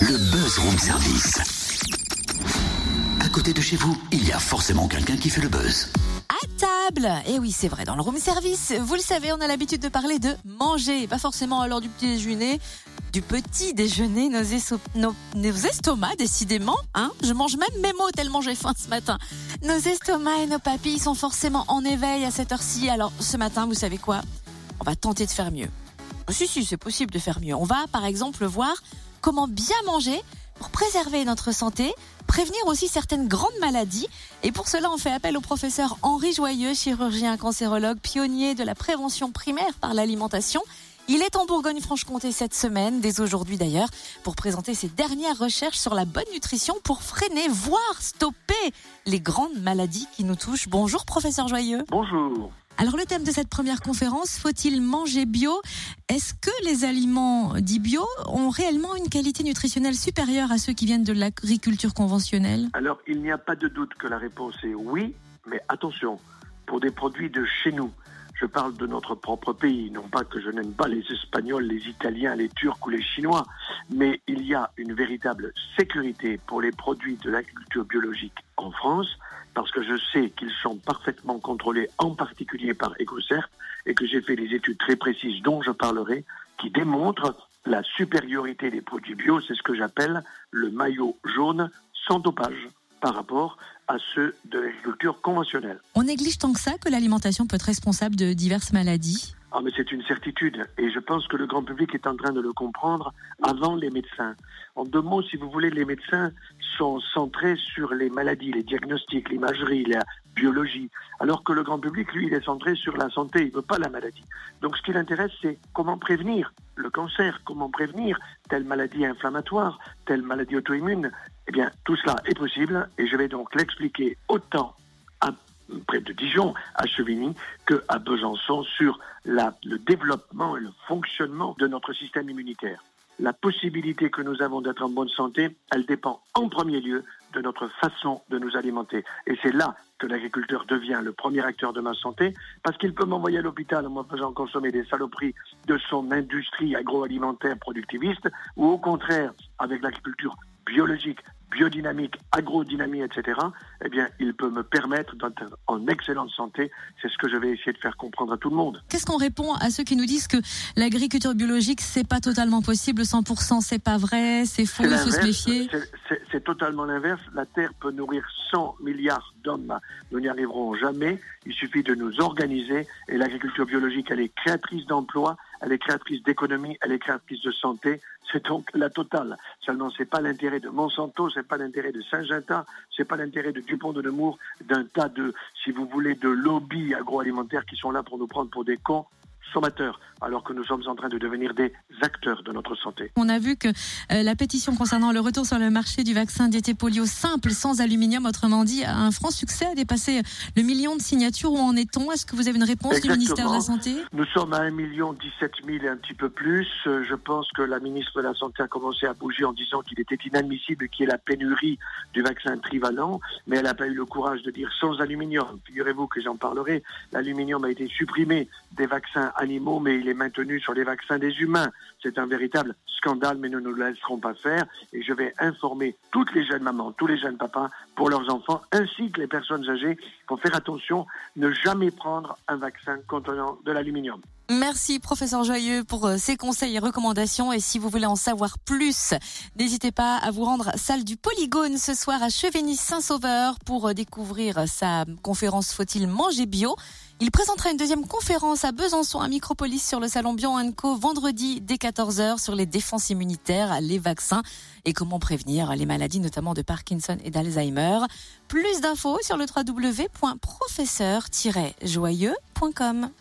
Le Buzz Room Service. À côté de chez vous, il y a forcément quelqu'un qui fait le buzz. À table Et oui, c'est vrai, dans le room service, vous le savez, on a l'habitude de parler de manger, pas forcément à l'heure du petit déjeuner, du petit déjeuner, nos- nos estomacs, décidément. Hein Je mange même mes mots tellement j'ai faim ce matin. Nos estomacs et nos papilles sont forcément en éveil à cette heure-ci. Alors, ce matin, vous savez quoi? On va tenter de faire mieux. Oh, Si, si, c'est possible de faire mieux. On va, par exemple, voir comment bien manger pour préserver notre santé, prévenir aussi certaines grandes maladies. Et pour cela, on fait appel au professeur Henri Joyeux, chirurgien cancérologue, pionnier de la prévention primaire par l'alimentation. Il est en Bourgogne-Franche-Comté cette semaine, dès aujourd'hui d'ailleurs, pour présenter ses dernières recherches sur la bonne nutrition pour freiner, voire stopper les grandes maladies qui nous touchent. Bonjour professeur Joyeux. Bonjour. Alors le thème de cette première conférence, faut-il manger bio? Est-ce que les aliments dits bio ont réellement une qualité nutritionnelle supérieure à ceux qui viennent de l'agriculture conventionnelle? Alors, il n'y a pas de doute que la réponse est oui, mais attention, pour des produits de chez nous. Je parle de notre propre pays, non pas que je n'aime pas les Espagnols, les Italiens, les Turcs ou les Chinois, mais il y a une véritable sécurité pour les produits de l'agriculture biologique en France, parce que je sais qu'ils sont parfaitement contrôlés, en particulier par EcoCert, et que j'ai fait des études très précises dont je parlerai, qui démontrent la supériorité des produits bio, c'est ce que j'appelle le maillot jaune sans dopage par rapport à ceux de l'agriculture conventionnelle. On néglige tant que ça que l'alimentation peut être responsable de diverses maladies Ah, mais c'est une certitude. Et je pense que le grand public est en train de le comprendre avant les médecins. En deux mots, si vous voulez, les médecins sont centrés sur les maladies, les diagnostics, l'imagerie, la biologie. Alors que le grand public, lui, il est centré sur la santé. Il ne veut pas la maladie. Donc ce qui l'intéresse, c'est comment prévenir le cancer, comment prévenir telle maladie inflammatoire, telle maladie auto-immune. Eh bien, tout cela est possible et je vais donc l'expliquer autant à près de Dijon, à Chevigny, que à Besançon sur le développement et le fonctionnement de notre système immunitaire. La possibilité que nous avons d'être en bonne santé, elle dépend en premier lieu de notre façon de nous alimenter. Et c'est là que l'agriculteur devient le premier acteur de ma santé, parce qu'il peut m'envoyer à l'hôpital en me faisant consommer des saloperies de son industrie agroalimentaire productiviste, ou au contraire, avec l'agriculture biologique, biodynamique, agrodynamie, etc., eh bien, il peut me permettre d'être en excellente santé. C'est ce que je vais essayer de faire comprendre à tout le monde. Qu'est-ce qu'on répond à ceux qui nous disent que l'agriculture biologique c'est pas totalement possible, 100% c'est pas vrai, c'est faux, il faut se méfier? C'est totalement l'inverse. La Terre peut nourrir 100 milliards d'hommes. Nous n'y arriverons jamais. Il suffit de nous organiser. Et l'agriculture biologique, elle est créatrice d'emplois, elle est créatrice d'économie, elle est créatrice de santé. C'est donc la totale. Seulement, c'est pas l'intérêt de Monsanto, c'est pas l'intérêt de Saint-Gintin, c'est pas l'intérêt de Dupont de Nemours, d'un tas de, si vous voulez, de lobbies agroalimentaires qui sont là pour nous prendre pour des consommateurs, alors que nous sommes en train de devenir des acteurs de notre santé. On a vu que euh, la pétition concernant le retour sur le marché du vaccin diété polio simple sans aluminium, autrement dit, a un franc succès, a dépassé le million de signatures. Où en est-on? Est-ce que vous avez une réponse du ministère de la Santé? Nous sommes à 1 million 17 000 et un petit peu plus. Euh, Je pense que la ministre de la Santé a commencé à bouger en disant qu'il était inadmissible qu'il y ait la pénurie du vaccin trivalent, mais elle n'a pas eu le courage de dire sans aluminium. Figurez-vous que j'en parlerai. L'aluminium a été supprimé des vaccins animaux, mais il est maintenu sur les vaccins des humains. C'est un véritable scandale, mais nous ne le laisserons pas faire. Et je vais informer toutes les jeunes mamans, tous les jeunes papas pour leurs enfants, ainsi que les personnes âgées, pour faire attention, ne jamais prendre un vaccin contenant de l'aluminium. Merci professeur Joyeux pour euh, ces conseils et recommandations et si vous voulez en savoir plus, n'hésitez pas à vous rendre salle du Polygone ce soir à Chevigny-Saint-Sauveur pour euh, découvrir sa conférence Faut-il manger bio? Il présentera une deuxième conférence à Besançon, à Micropolis, sur le salon Bion Co, vendredi dès 14h, sur les défenses immunitaires, les vaccins et comment prévenir les maladies, notamment de Parkinson et d'Alzheimer. Plus d'infos sur le www.professeur-joyeux.com.